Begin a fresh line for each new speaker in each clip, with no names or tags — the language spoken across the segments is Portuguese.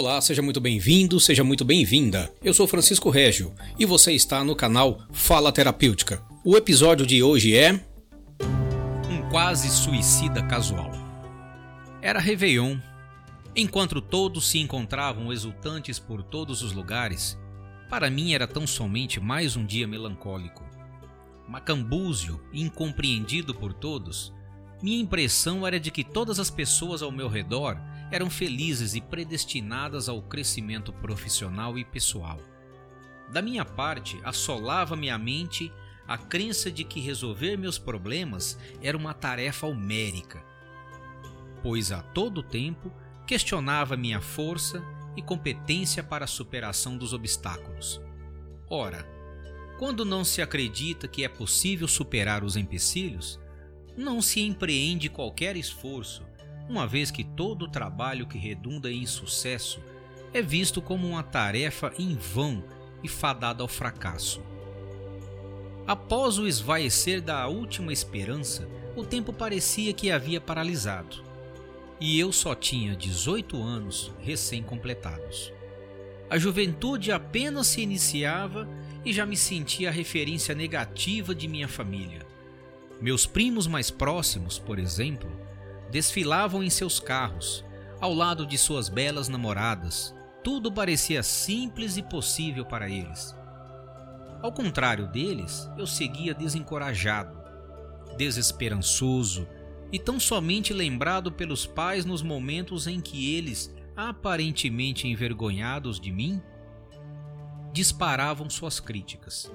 Olá, seja muito bem-vindo, seja muito bem-vinda. Eu sou Francisco Régio e você está no canal Fala Terapêutica. O episódio de hoje é. Um quase suicida casual. Era Réveillon. Enquanto todos se encontravam exultantes por todos os lugares, para mim era tão somente mais um dia melancólico. Macambúzio incompreendido por todos, minha impressão era de que todas as pessoas ao meu redor eram felizes e predestinadas ao crescimento profissional e pessoal. Da minha parte, assolava-me a mente a crença de que resolver meus problemas era uma tarefa homérica, pois a todo tempo questionava minha força e competência para a superação dos obstáculos. Ora, quando não se acredita que é possível superar os empecilhos, não se empreende qualquer esforço uma vez que todo trabalho que redunda em sucesso é visto como uma tarefa em vão e fadada ao fracasso. Após o esvaecer da última esperança, o tempo parecia que havia paralisado. E eu só tinha 18 anos recém-completados. A juventude apenas se iniciava e já me sentia a referência negativa de minha família. Meus primos mais próximos, por exemplo, desfilavam em seus carros, ao lado de suas belas namoradas. Tudo parecia simples e possível para eles. Ao contrário deles, eu seguia desencorajado, desesperançoso e tão somente lembrado pelos pais nos momentos em que eles, aparentemente envergonhados de mim, disparavam suas críticas.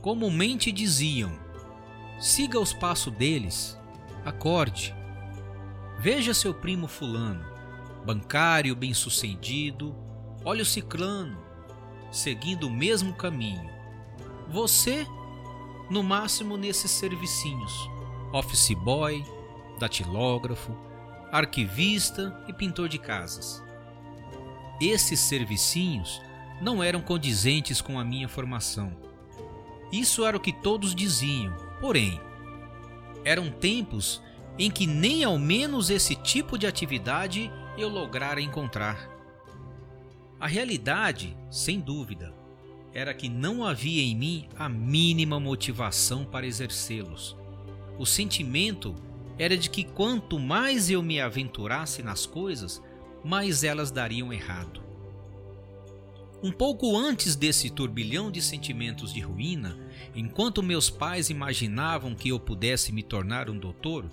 Comumente diziam: siga os passos deles, acorde, Veja seu primo Fulano, bancário bem-sucedido, olha o Ciclano, seguindo o mesmo caminho. Você, no máximo nesses servicinhos: office boy, datilógrafo, arquivista e pintor de casas. Esses servicinhos não eram condizentes com a minha formação. Isso era o que todos diziam, porém, eram tempos em que nem ao menos esse tipo de atividade eu lograra encontrar. A realidade, sem dúvida, era que não havia em mim a mínima motivação para exercê-los. O sentimento era de que quanto mais eu me aventurasse nas coisas, mais elas dariam errado. Um pouco antes desse turbilhão de sentimentos de ruína, enquanto meus pais imaginavam que eu pudesse me tornar um doutor,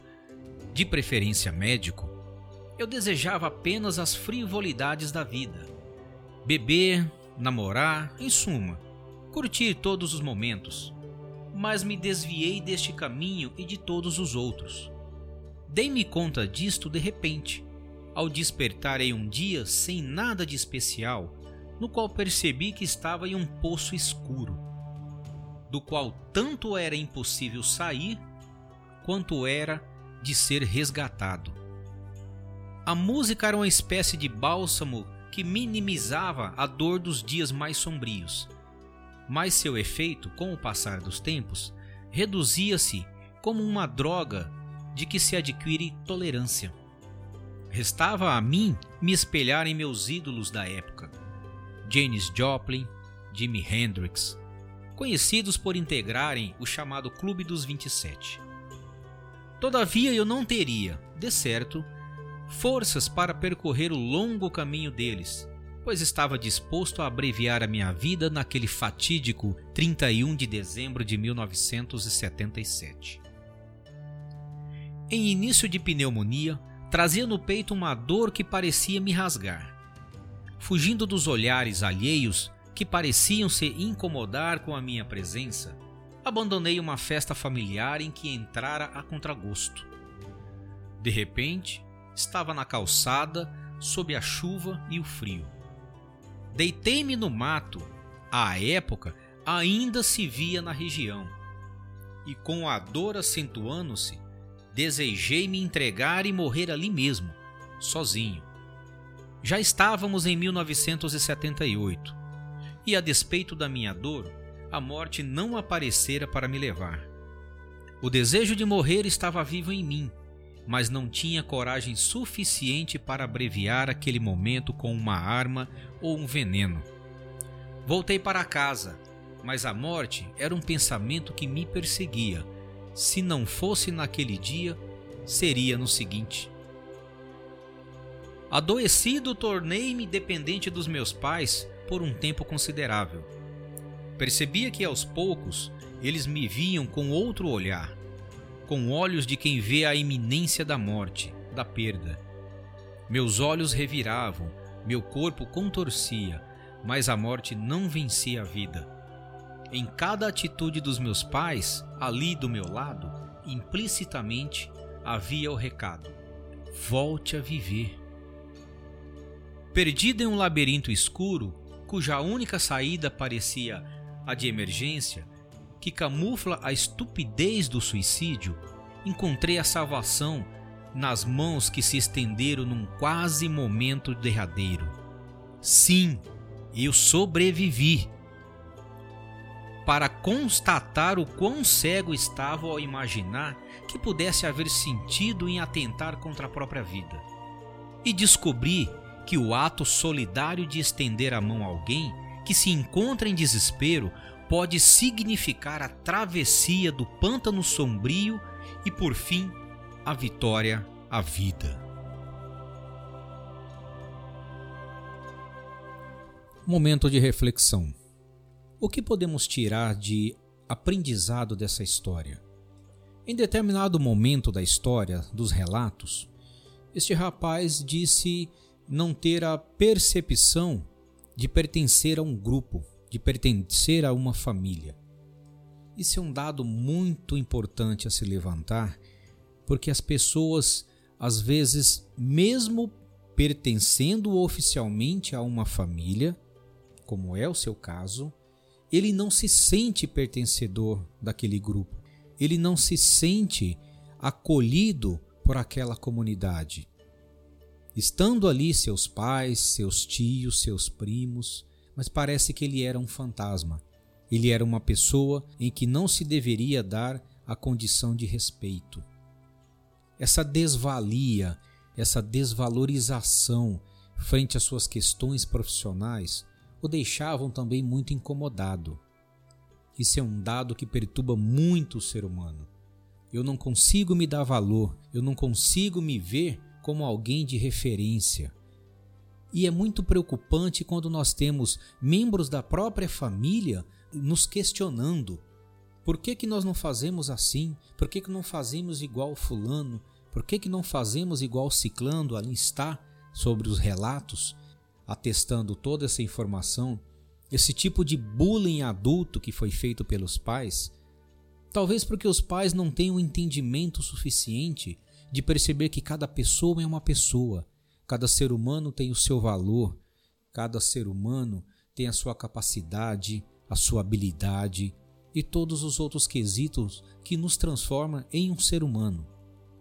de preferência médico, eu desejava apenas as frivolidades da vida. Beber, namorar, em suma, curtir todos os momentos. Mas me desviei deste caminho e de todos os outros. Dei-me conta disto de repente, ao despertar em um dia sem nada de especial, no qual percebi que estava em um poço escuro, do qual tanto era impossível sair, quanto era de ser resgatado. A música era uma espécie de bálsamo que minimizava a dor dos dias mais sombrios, mas seu efeito, com o passar dos tempos, reduzia-se como uma droga de que se adquire tolerância. Restava a mim me espelhar em meus ídolos da época, Janis Joplin, Jimi Hendrix, conhecidos por integrarem o chamado Clube dos 27. Todavia eu não teria, de certo, forças para percorrer o longo caminho deles, pois estava disposto a abreviar a minha vida naquele fatídico 31 de dezembro de 1977. Em início de pneumonia, trazia no peito uma dor que parecia me rasgar. Fugindo dos olhares alheios que pareciam se incomodar com a minha presença, abandonei uma festa familiar em que entrara a contragosto. De repente, estava na calçada, sob a chuva e o frio. Deitei-me no mato, à época ainda se via na região, e com a dor acentuando-se, desejei me entregar e morrer ali mesmo, sozinho. Já estávamos em 1978, e a despeito da minha dor, a morte não aparecera para me levar. O desejo de morrer estava vivo em mim, mas não tinha coragem suficiente para abreviar aquele momento com uma arma ou um veneno. Voltei para casa, mas a morte era um pensamento que me perseguia. Se não fosse naquele dia, seria no seguinte. Adoecido, tornei-me dependente dos meus pais por um tempo considerável. Percebia que aos poucos eles me viam com outro olhar, com olhos de quem vê a iminência da morte, da perda. Meus olhos reviravam, meu corpo contorcia, mas a morte não vencia a vida. Em cada atitude dos meus pais, ali do meu lado, implicitamente havia o recado: volte a viver. Perdido em um labirinto escuro, cuja única saída parecia a de emergência, que camufla a estupidez do suicídio, encontrei a salvação nas mãos que se estenderam num quase momento derradeiro. Sim, eu sobrevivi. Para constatar o quão cego estava ao imaginar que pudesse haver sentido em atentar contra a própria vida. E descobri que o ato solidário de estender a mão a alguém que se encontra em desespero pode significar a travessia do pântano sombrio e, por fim, a vitória à vida. Momento de reflexão. O que podemos tirar de aprendizado dessa história? Em determinado momento da história, dos relatos, este rapaz disse não ter a percepção de pertencer a um grupo, de pertencer a uma família. Isso é um dado muito importante a se levantar, porque as pessoas, às vezes, mesmo pertencendo oficialmente a uma família, como é o seu caso, ele não se sente pertencedor daquele grupo, ele não se sente acolhido por aquela comunidade. Estando ali seus pais, seus tios, seus primos, mas parece que ele era um fantasma. Ele era uma pessoa em que não se deveria dar a condição de respeito. Essa desvalia, essa desvalorização frente às suas questões profissionais o deixavam também muito incomodado. Isso é um dado que perturba muito o ser humano. Eu não consigo me dar valor, eu não consigo me ver como alguém de referência. E é muito preocupante quando nós temos membros da própria família nos questionando: por que, que nós não fazemos assim? Por que, que não fazemos igual Fulano? Por que, que não fazemos igual Ciclando? Ali está sobre os relatos, atestando toda essa informação. Esse tipo de bullying adulto que foi feito pelos pais, talvez porque os pais não um entendimento suficiente de perceber que cada pessoa é uma pessoa, cada ser humano tem o seu valor, cada ser humano tem a sua capacidade, a sua habilidade e todos os outros quesitos que nos transformam em um ser humano.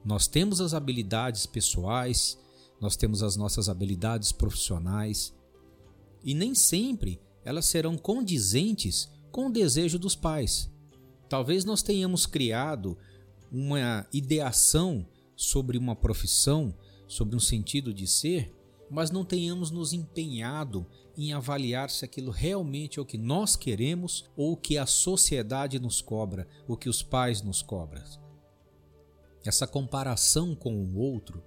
Nós temos as habilidades pessoais, nós temos as nossas habilidades profissionais e nem sempre elas serão condizentes com o desejo dos pais. Talvez nós tenhamos criado uma ideação sobre uma profissão, sobre um sentido de ser, mas não tenhamos nos empenhado em avaliar se aquilo realmente é o que nós queremos ou o que a sociedade nos cobra, o que os pais nos cobram. Essa comparação com o outro,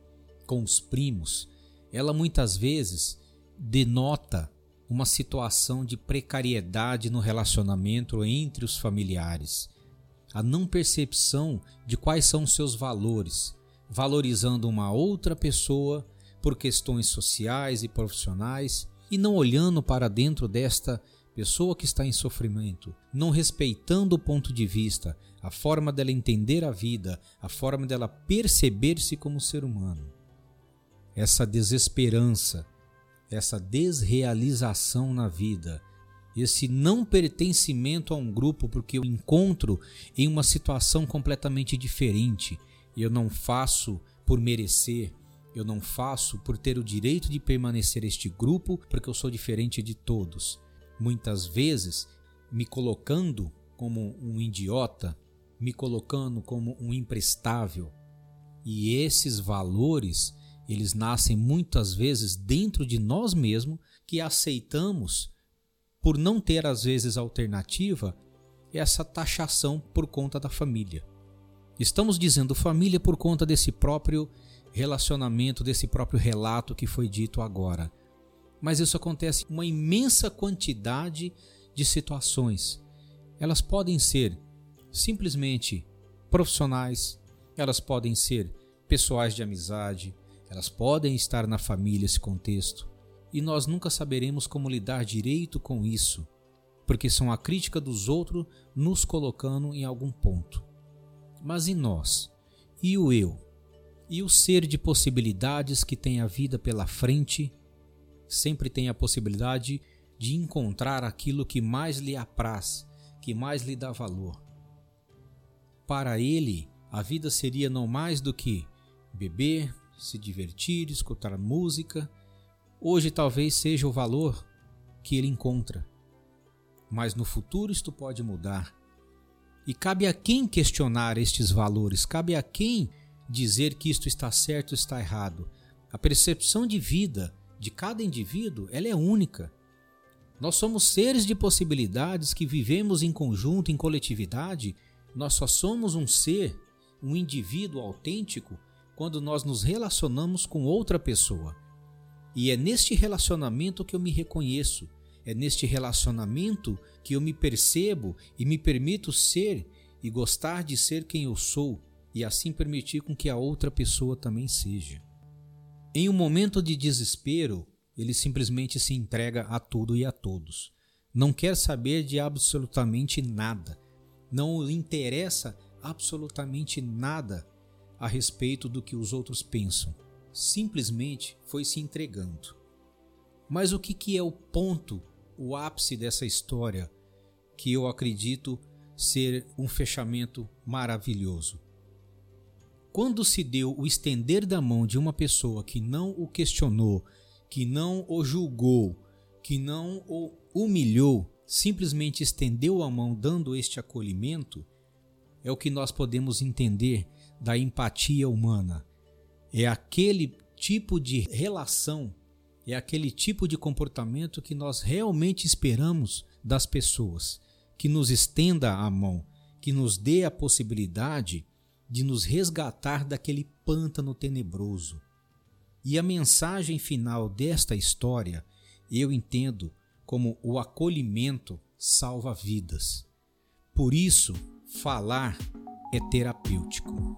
com os primos, ela muitas vezes denota uma situação de precariedade no relacionamento entre os familiares, a não percepção de quais são os seus valores, valorizando uma outra pessoa por questões sociais e profissionais e não olhando para dentro desta pessoa que está em sofrimento, não respeitando o ponto de vista, a forma dela entender a vida, a forma dela perceber-se como ser humano. Essa desesperança, essa desrealização na vida, esse não pertencimento a um grupo porque eu encontro em uma situação completamente diferente, eu não faço por merecer, eu não faço por ter o direito de permanecer este grupo porque eu sou diferente de todos. Muitas vezes me colocando como um idiota, me colocando como um imprestável. E esses valores, eles nascem muitas vezes dentro de nós mesmos que aceitamos por não ter às vezes alternativa essa taxação por conta da família. Estamos dizendo família por conta desse próprio relacionamento, desse próprio relato que foi dito agora. Mas isso acontece em uma imensa quantidade de situações. Elas podem ser simplesmente profissionais, elas podem ser pessoais de amizade, elas podem estar na família esse contexto, e nós nunca saberemos como lidar direito com isso, porque são a crítica dos outros nos colocando em algum ponto. Mas e nós? E o eu? E o ser de possibilidades que tem a vida pela frente, sempre tem a possibilidade de encontrar aquilo que mais lhe apraz, que mais lhe dá valor. Para ele, a vida seria não mais do que beber, se divertir, escutar música. Hoje talvez seja o valor que ele encontra. Mas no futuro isto pode mudar. E cabe a quem questionar estes valores, cabe a quem dizer que isto está certo ou está errado. A percepção de vida de cada indivíduo ela é única. Nós somos seres de possibilidades que vivemos em conjunto, em coletividade. Nós só somos um ser, um indivíduo autêntico, quando nós nos relacionamos com outra pessoa. E é neste relacionamento que eu me reconheço, é neste relacionamento que eu me percebo e me permito ser e gostar de ser quem eu sou, e assim permitir com que a outra pessoa também seja. Em um momento de desespero, ele simplesmente se entrega a tudo e a todos. Não quer saber de absolutamente nada. Não lhe interessa absolutamente nada a respeito do que os outros pensam. Simplesmente foi se entregando. Mas o que, que é o ponto, o ápice dessa história, que eu acredito ser um fechamento maravilhoso? Quando se deu o estender da mão de uma pessoa que não o questionou, que não o julgou, que não o humilhou, simplesmente estendeu a mão dando este acolhimento, é o que nós podemos entender da empatia humana. É aquele tipo de relação, é aquele tipo de comportamento que nós realmente esperamos das pessoas, que nos estenda a mão, que nos dê a possibilidade de nos resgatar daquele pântano tenebroso e a mensagem final desta história eu entendo como o acolhimento salva vidas. Por isso, falar é terapêutico.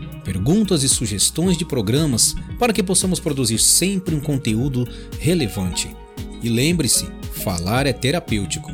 perguntas e sugestões de programas para que possamos produzir sempre um conteúdo relevante. E lembre-se, falar é terapêutico.